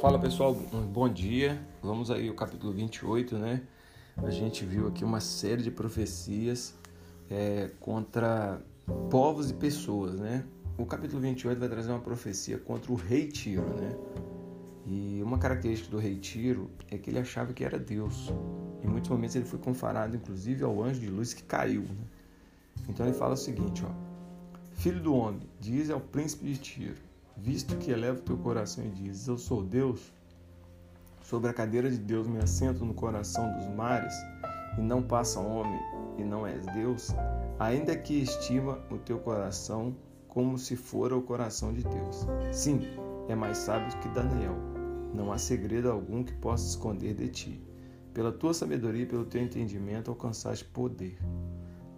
Fala pessoal, bom dia. Vamos aí ao capítulo 28, né? A gente viu aqui uma série de profecias é, contra povos e pessoas, né? O capítulo 28 vai trazer uma profecia contra o rei Tiro, né? E uma característica do rei Tiro é que ele achava que era Deus. Em muitos momentos ele foi comparado, inclusive, ao anjo de luz que caiu. Né? Então ele fala o seguinte, ó. Filho do homem, diz ao príncipe de Tiro, visto que eleva o teu coração e dizes: Eu sou Deus, sobre a cadeira de Deus me assento no coração dos mares, e não passa homem e não és Deus, ainda que estima o teu coração como se fora o coração de Deus. Sim, é mais sábio que Daniel. Não há segredo algum que possa esconder de ti. Pela tua sabedoria e pelo teu entendimento alcançaste poder.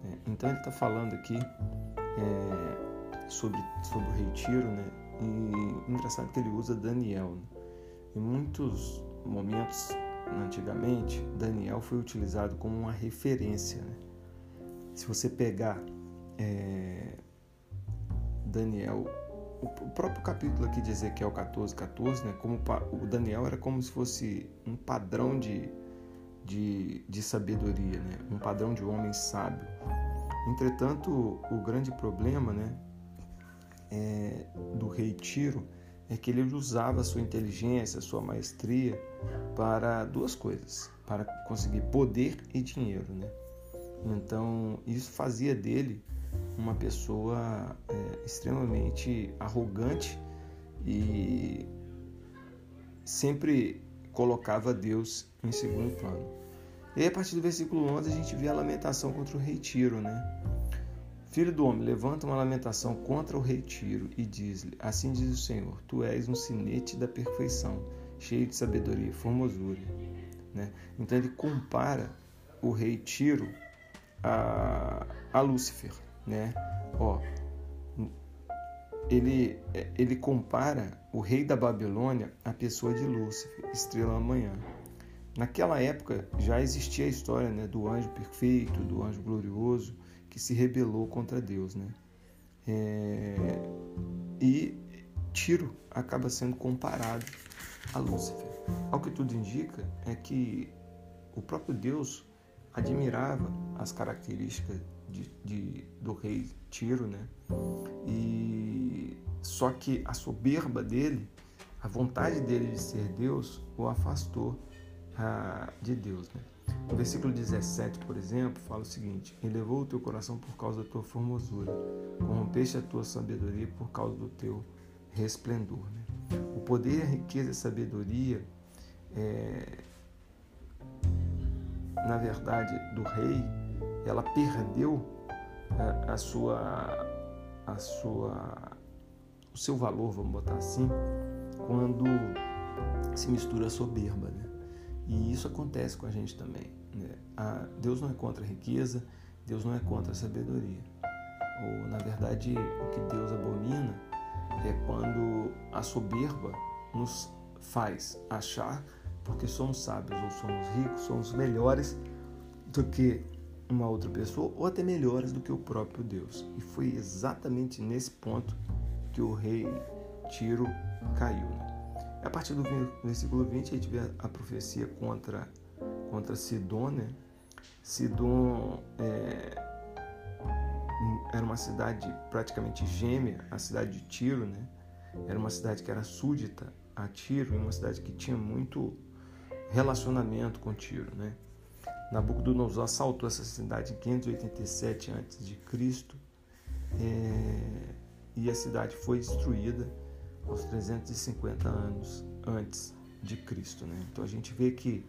É, então ele está falando aqui é, sobre, sobre o retiro, né? E engraçado que ele usa Daniel. Né? Em muitos momentos, antigamente, Daniel foi utilizado como uma referência. Né? Se você pegar é, Daniel, o próprio capítulo aqui de Ezequiel 14, 14, né, como o Daniel era como se fosse um padrão de, de, de sabedoria, né, um padrão de homem sábio. Entretanto, o grande problema, né, é, do rei Tiro é que ele usava sua inteligência, sua maestria para duas coisas, para conseguir poder e dinheiro, né? Então isso fazia dele uma pessoa é, extremamente arrogante e sempre colocava Deus em segundo plano. E aí, a partir do versículo 11 a gente vê a lamentação contra o rei Tiro, né? Filho do homem, levanta uma lamentação contra o rei Tiro e diz-lhe: Assim diz o Senhor: Tu és um sinete da perfeição, cheio de sabedoria e formosura. Né? Então ele compara o rei Tiro a, a Lúcifer. Né? Ó, ele, ele compara o rei da Babilônia à pessoa de Lúcifer, estrela da manhã. Naquela época já existia a história né, do anjo perfeito, do anjo glorioso que se rebelou contra Deus, né? É... E Tiro acaba sendo comparado a Lúcifer. Ao que tudo indica é que o próprio Deus admirava as características de, de, do rei Tiro, né? E só que a soberba dele, a vontade dele de ser Deus, o afastou ah, de Deus, né? O versículo 17, por exemplo, fala o seguinte: Elevou o teu coração por causa da tua formosura, corrompeste a tua sabedoria por causa do teu resplendor. Né? O poder, a riqueza e a sabedoria, é, na verdade, do rei, ela perdeu a, a sua, a sua, o seu valor, vamos botar assim, quando se mistura a soberba. Né? E isso acontece com a gente também. Né? Deus não é contra a riqueza, Deus não é contra a sabedoria. Ou, na verdade, o que Deus abomina é quando a soberba nos faz achar, porque somos sábios ou somos ricos, somos melhores do que uma outra pessoa ou até melhores do que o próprio Deus. E foi exatamente nesse ponto que o rei Tiro caiu. A partir do versículo 20, a gente vê a profecia contra contra Sidon, né? Sidon é, era uma cidade praticamente gêmea à cidade de Tiro, né? Era uma cidade que era súdita a Tiro, uma cidade que tinha muito relacionamento com Tiro, né? Nabucodonosor assaltou essa cidade em 587 a.C. É, e a cidade foi destruída aos 350 anos antes de Cristo. Né? Então a gente vê que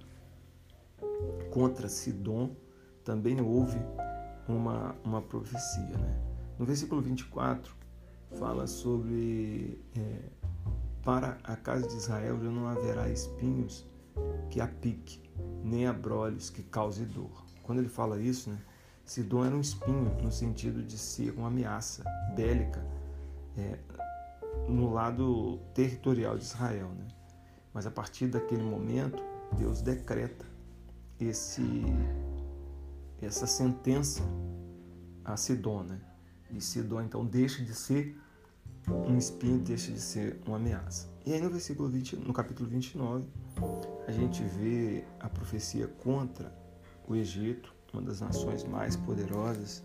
contra Sidom também houve uma, uma profecia. Né? No versículo 24, fala sobre é, para a casa de Israel já não haverá espinhos que a pique, nem abrolhos que cause dor. Quando ele fala isso, né, Sidom era um espinho no sentido de ser uma ameaça bélica é, no lado territorial de Israel. Né? Mas a partir daquele momento, Deus decreta esse essa sentença a Sidon, né? E Sidon então deixa de ser um espinho deixa de ser uma ameaça. E aí no versículo 20, no capítulo 29, a gente vê a profecia contra o Egito, uma das nações mais poderosas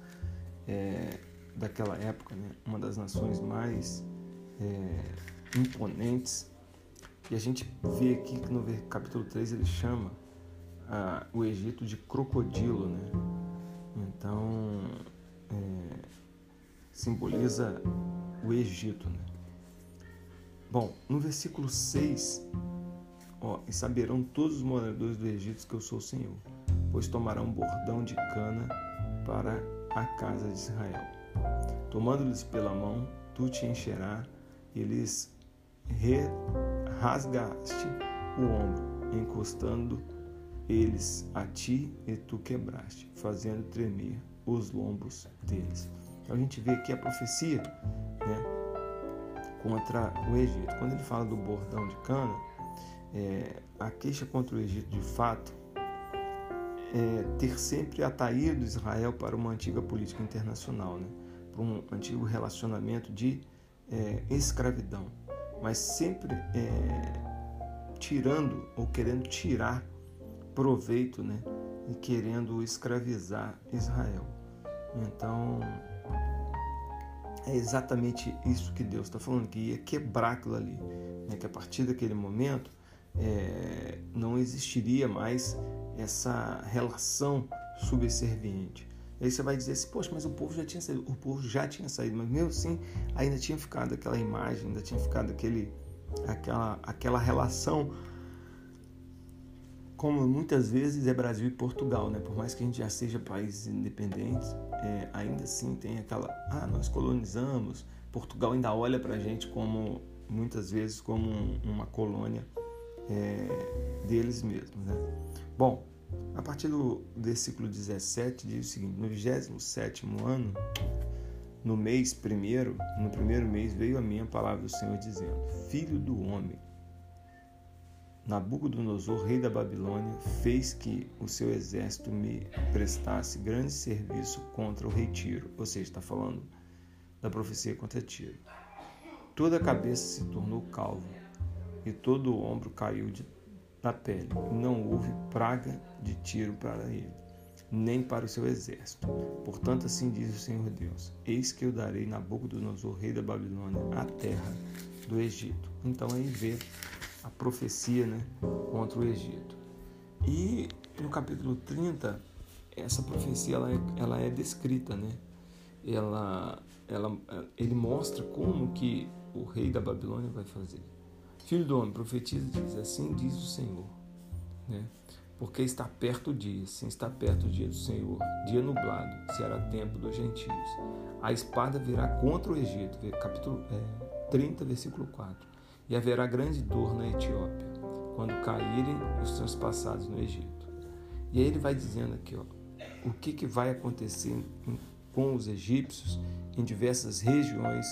é, daquela época, né? uma das nações mais é, imponentes. E a gente vê aqui que no capítulo 3 ele chama o Egito de crocodilo, né? Então, é, simboliza o Egito, né? Bom, no versículo 6, ó, e saberão todos os moradores do Egito que eu sou o Senhor, pois tomarão bordão de cana para a casa de Israel. Tomando-lhes pela mão, tu te encherá, e lhes rasgaste o ombro, encostando eles a ti e tu quebraste, fazendo tremer os lombos deles. Então a gente vê aqui a profecia né, contra o Egito. Quando ele fala do bordão de cana, é, a queixa contra o Egito de fato é ter sempre atraído Israel para uma antiga política internacional, né, para um antigo relacionamento de é, escravidão, mas sempre é, tirando ou querendo tirar proveito né, e querendo escravizar Israel. Então, é exatamente isso que Deus está falando, que ia quebrar aquilo ali. Né? Que a partir daquele momento é, não existiria mais essa relação subserviente. Aí você vai dizer assim, poxa, mas o povo já tinha saído, o povo já tinha saído, mas mesmo assim ainda tinha ficado aquela imagem, ainda tinha ficado aquele, aquela, aquela relação como muitas vezes é Brasil e Portugal, né? Por mais que a gente já seja países independentes, é, ainda assim tem aquela, ah, nós colonizamos. Portugal ainda olha para a gente como muitas vezes como uma colônia é, deles mesmos, né? Bom, a partir do versículo 17 diz o seguinte: no 27 ano, no mês primeiro, no primeiro mês veio a minha palavra do Senhor dizendo: Filho do homem, Nabucodonosor, rei da Babilônia, fez que o seu exército me prestasse grande serviço contra o rei Tiro, ou seja, está falando da profecia contra Tiro. Toda a cabeça se tornou calva e todo o ombro caiu de, da pele. Não houve praga de Tiro para ele, nem para o seu exército. Portanto, assim diz o Senhor Deus: Eis que eu darei Nabucodonosor, rei da Babilônia, a terra do Egito. Então aí vê a profecia né, contra o Egito. E no capítulo 30, essa profecia ela é, ela é descrita, né? Ela, ela, ele mostra como que o rei da Babilônia vai fazer. Filho do homem, profetiza e diz, assim diz o Senhor, né? Porque está perto o dia, sim, está perto o dia do Senhor, dia nublado, será tempo dos gentios. A espada virá contra o Egito, capítulo é, 30, versículo 4 e haverá grande dor na Etiópia, quando caírem os transpassados no Egito. E aí ele vai dizendo aqui, ó, o que, que vai acontecer com os egípcios em diversas regiões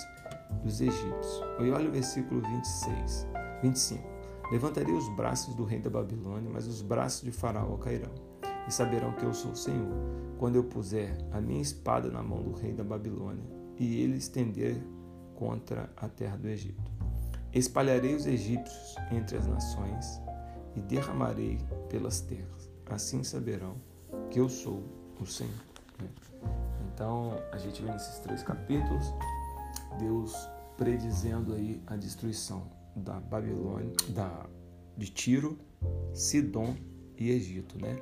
dos egípcios. E olha o versículo 26, 25. Levantarei os braços do rei da Babilônia, mas os braços de Faraó cairão. E saberão que eu sou o Senhor, quando eu puser a minha espada na mão do rei da Babilônia e ele estender contra a terra do Egito. Espalharei os egípcios entre as nações e derramarei pelas terras. Assim saberão que eu sou o Senhor. Então, a gente vê nesses três capítulos Deus predizendo aí a destruição da Babilônia, da de Tiro, Sidom e Egito, né?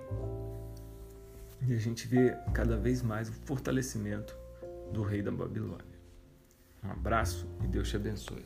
E a gente vê cada vez mais o fortalecimento do rei da Babilônia. Um abraço e Deus te abençoe.